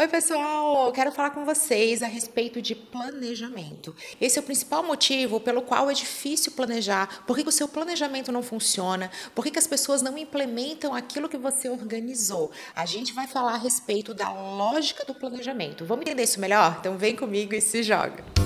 Oi, pessoal! Eu quero falar com vocês a respeito de planejamento. Esse é o principal motivo pelo qual é difícil planejar, por que o seu planejamento não funciona, por que as pessoas não implementam aquilo que você organizou. A gente vai falar a respeito da lógica do planejamento. Vamos entender isso melhor? Então vem comigo e se joga!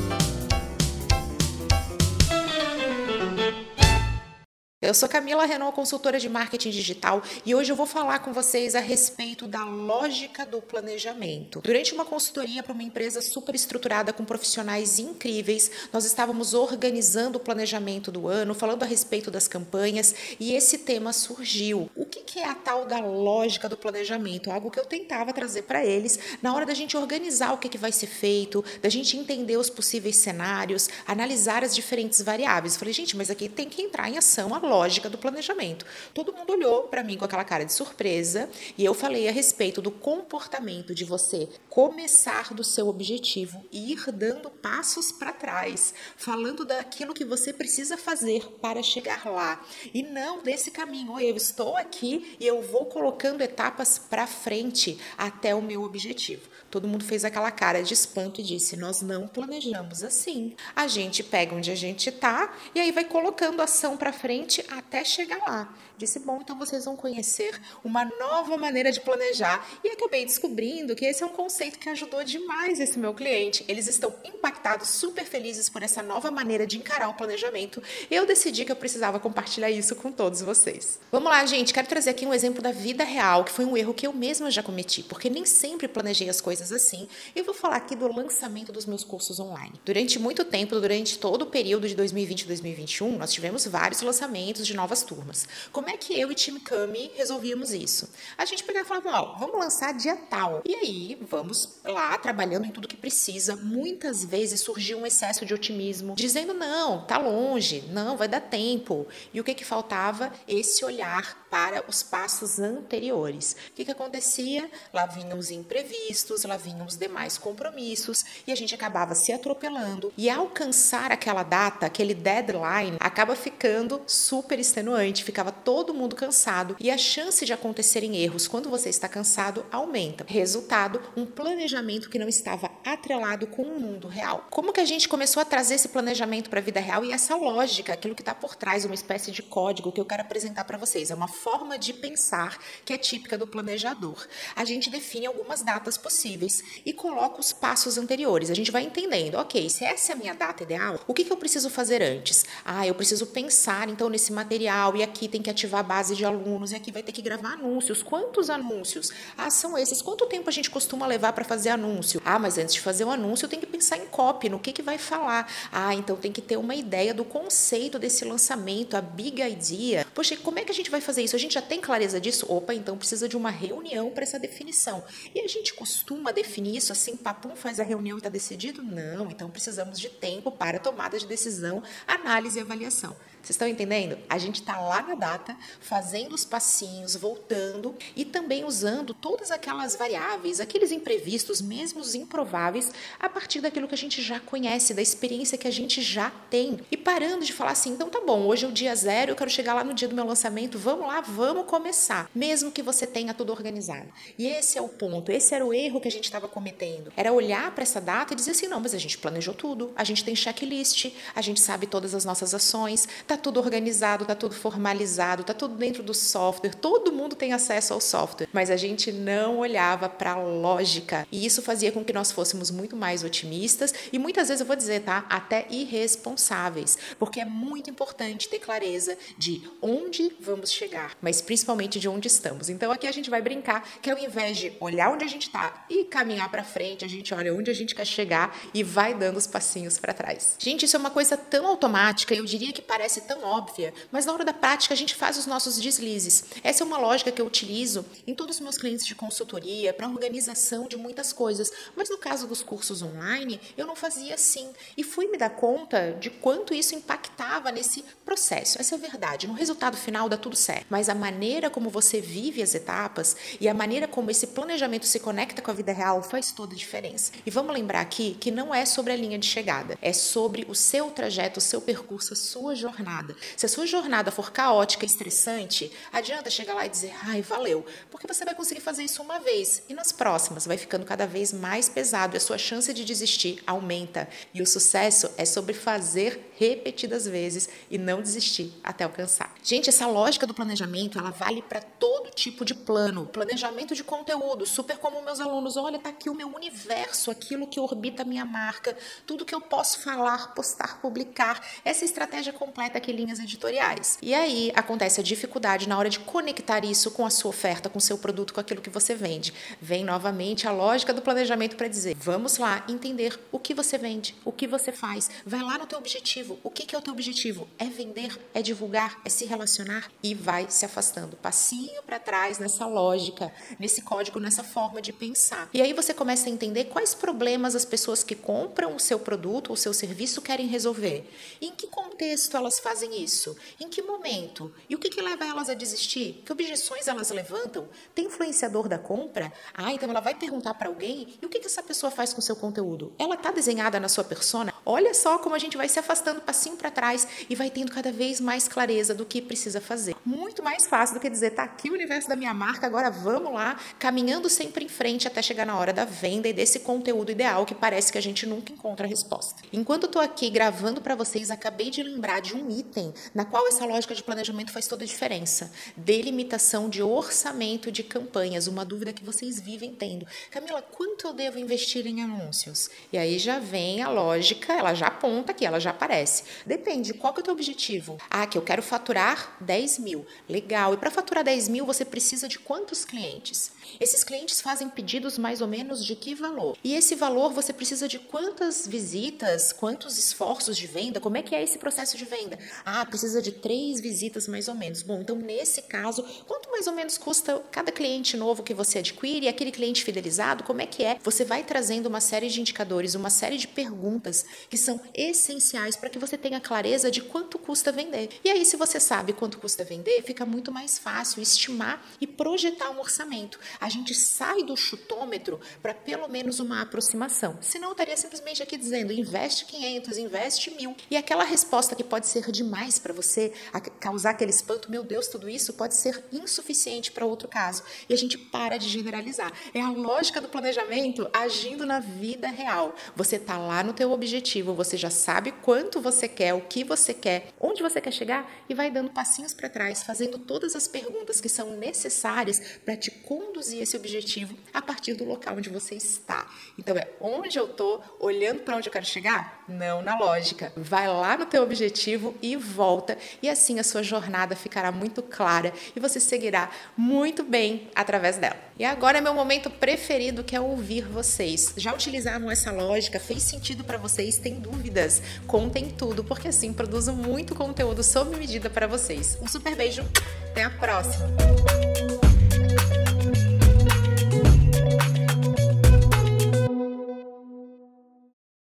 Eu sou Camila Renault, consultora de marketing digital, e hoje eu vou falar com vocês a respeito da lógica do planejamento. Durante uma consultoria para uma empresa super estruturada com profissionais incríveis, nós estávamos organizando o planejamento do ano, falando a respeito das campanhas, e esse tema surgiu. O que é a tal da lógica do planejamento? Algo que eu tentava trazer para eles na hora da gente organizar o que, que vai ser feito, da gente entender os possíveis cenários, analisar as diferentes variáveis. Eu falei, gente, mas aqui tem que entrar em ação a lógica do planejamento. Todo mundo olhou para mim com aquela cara de surpresa e eu falei a respeito do comportamento de você começar do seu objetivo e ir dando passos para trás, falando daquilo que você precisa fazer para chegar lá e não desse caminho. Eu estou aqui e eu vou colocando etapas para frente até o meu objetivo. Todo mundo fez aquela cara de espanto e disse: Nós não planejamos assim. A gente pega onde a gente está e aí vai colocando ação para frente até chegar lá. Disse: Bom, então vocês vão conhecer uma nova maneira de planejar. E acabei descobrindo que esse é um conceito que ajudou demais esse meu cliente. Eles estão impactados, super felizes por essa nova maneira de encarar o planejamento. Eu decidi que eu precisava compartilhar isso com todos vocês. Vamos lá, gente. Quero trazer aqui um exemplo da vida real, que foi um erro que eu mesma já cometi, porque nem sempre planejei as coisas assim. Eu vou falar aqui do lançamento dos meus cursos online. Durante muito tempo, durante todo o período de 2020 e 2021, nós tivemos vários lançamentos de novas turmas. Como é que eu e time Cami resolvíamos isso? A gente pegava e falava, ó, vamos lançar dia tal. E aí, vamos lá, trabalhando em tudo que precisa. Muitas vezes surgiu um excesso de otimismo, dizendo, não, tá longe, não, vai dar tempo. E o que que faltava? Esse olhar para os passos anteriores. O que que acontecia? Lá vinham os imprevistos, lá vinham os demais compromissos e a gente acabava se atropelando. E alcançar aquela data, aquele deadline, acaba ficando super extenuante, ficava todo mundo cansado e a chance de acontecerem erros quando você está cansado aumenta. Resultado, um planejamento que não estava atrelado com o mundo real. Como que a gente começou a trazer esse planejamento para a vida real e essa lógica, aquilo que está por trás, uma espécie de código que eu quero apresentar para vocês. É uma forma de pensar que é típica do planejador. A gente define algumas datas possíveis e coloco os passos anteriores. A gente vai entendendo, ok, se essa é a minha data ideal, o que, que eu preciso fazer antes? Ah, eu preciso pensar então nesse material e aqui tem que ativar a base de alunos e aqui vai ter que gravar anúncios. Quantos anúncios? Ah, são esses. Quanto tempo a gente costuma levar para fazer anúncio? Ah, mas antes de fazer o anúncio tenho que pensar em copy, no que, que vai falar. Ah, então tem que ter uma ideia do conceito desse lançamento, a big idea. Poxa, como é que a gente vai fazer isso? A gente já tem clareza disso? Opa, então precisa de uma reunião para essa definição. E a gente costuma definir isso assim, papum, faz a reunião e está decidido? Não, então precisamos de tempo para tomada de decisão, análise e avaliação. Vocês estão entendendo? A gente está lá na data, fazendo os passinhos, voltando e também usando todas aquelas variáveis, aqueles imprevistos, mesmo os improváveis, a partir daquilo que a gente já conhece, da experiência que a gente já tem. E parando de falar assim, então tá bom, hoje é o dia zero, eu quero chegar lá no dia do meu lançamento, vamos lá, vamos começar, mesmo que você tenha tudo organizado. E esse é o ponto, esse era o erro que a gente estava cometendo. Era olhar para essa data e dizer assim, não, mas a gente planejou tudo, a gente tem checklist, a gente sabe todas as nossas ações, Tá tudo organizado, tá tudo formalizado, tá tudo dentro do software, todo mundo tem acesso ao software, mas a gente não olhava para a lógica. E isso fazia com que nós fôssemos muito mais otimistas e muitas vezes eu vou dizer, tá, até irresponsáveis, porque é muito importante ter clareza de onde vamos chegar, mas principalmente de onde estamos. Então aqui a gente vai brincar que ao invés de olhar onde a gente tá e caminhar para frente, a gente olha onde a gente quer chegar e vai dando os passinhos para trás. Gente, isso é uma coisa tão automática, eu diria que parece tão óbvia, mas na hora da prática a gente faz os nossos deslizes. Essa é uma lógica que eu utilizo em todos os meus clientes de consultoria para organização de muitas coisas, mas no caso dos cursos online, eu não fazia assim e fui me dar conta de quanto isso impactava nesse processo. Essa é a verdade. No resultado final dá tudo certo, mas a maneira como você vive as etapas e a maneira como esse planejamento se conecta com a vida real faz toda a diferença. E vamos lembrar aqui que não é sobre a linha de chegada, é sobre o seu trajeto, o seu percurso, a sua jornada jornada. Se a sua jornada for caótica e estressante, adianta chegar lá e dizer, ai, valeu, porque você vai conseguir fazer isso uma vez e nas próximas vai ficando cada vez mais pesado e a sua chance de desistir aumenta. E o sucesso é sobre fazer repetidas vezes e não desistir até alcançar. Gente, essa lógica do planejamento, ela vale para todo tipo de plano. Planejamento de conteúdo, super como meus alunos, olha, tá aqui o meu universo, aquilo que orbita a minha marca, tudo que eu posso falar, postar, publicar, essa estratégia completa aqui linhas editoriais. E aí acontece a dificuldade na hora de conectar isso com a sua oferta, com o seu produto, com aquilo que você vende. Vem novamente a lógica do planejamento para dizer: vamos lá entender o que você vende, o que você faz. Vai lá no teu objetivo. O que, que é o teu objetivo? É vender, é divulgar, é se relacionar e vai se afastando passinho para trás nessa lógica, nesse código, nessa forma de pensar. E aí você começa a entender quais problemas as pessoas que compram o seu produto ou o seu serviço querem resolver. Em que contexto elas fazem isso? Em que momento? E o que, que leva elas a desistir? Que objeções elas levantam? Tem influenciador da compra? Ah, então ela vai perguntar para alguém e o que, que essa pessoa faz com seu conteúdo? Ela está desenhada na sua persona? Olha só como a gente vai se afastando passinho para trás e vai tendo cada vez mais clareza do que precisa fazer. Muito mais fácil do que dizer, tá aqui o universo da minha marca, agora vamos lá, caminhando sempre em frente até chegar na hora da venda e desse conteúdo ideal que parece que a gente nunca encontra a resposta. Enquanto eu tô aqui gravando para vocês, acabei de lembrar de um item na qual essa lógica de planejamento faz toda a diferença. Delimitação de orçamento de campanhas, uma dúvida que vocês vivem tendo. Camila, quanto eu devo investir em anúncios? E aí já vem a lógica, ela já aponta aqui, ela já aparece. Depende, qual que é o teu objetivo? Ah, que eu quero faturar 10 mil. Legal. E para faturar 10 mil, você precisa de quantos clientes? Esses clientes fazem pedidos mais ou menos de que valor? E esse valor você precisa de quantas visitas, quantos esforços de venda? Como é que é esse processo de venda? Ah, precisa de três visitas mais ou menos. Bom, então nesse caso, quanto mais ou menos custa cada cliente novo que você adquire aquele cliente fidelizado? Como é que é? Você vai trazendo uma série de indicadores, uma série de perguntas que são essenciais para que você tenha clareza de quanto custa vender. E aí, se você sabe quanto custa vender, fica muito mais fácil estimar e projetar um orçamento. A gente sai do chutômetro para pelo menos uma aproximação. Senão, eu estaria simplesmente aqui dizendo: investe 500, investe mil. E aquela resposta que pode ser demais para você, causar aquele espanto, meu Deus, tudo isso pode ser insuficiente para outro caso. E a gente para de generalizar. É a lógica do planejamento agindo na vida real. Você está lá no teu objetivo, você já sabe quanto você quer, o que você quer, onde você quer chegar e vai dando passinhos para trás, fazendo todas as perguntas que são necessárias para te conduzir esse objetivo a partir do local onde você está. Então é onde eu tô, olhando para onde eu quero chegar? Não na lógica. Vai lá no teu objetivo e volta e assim a sua jornada ficará muito clara e você seguirá muito bem através dela. E agora é meu momento preferido que é ouvir vocês. Já utilizaram essa lógica? Fez sentido para vocês? Tem dúvidas? Contem tudo, porque assim produzo muito conteúdo sob medida para vocês. Um super beijo, até a próxima!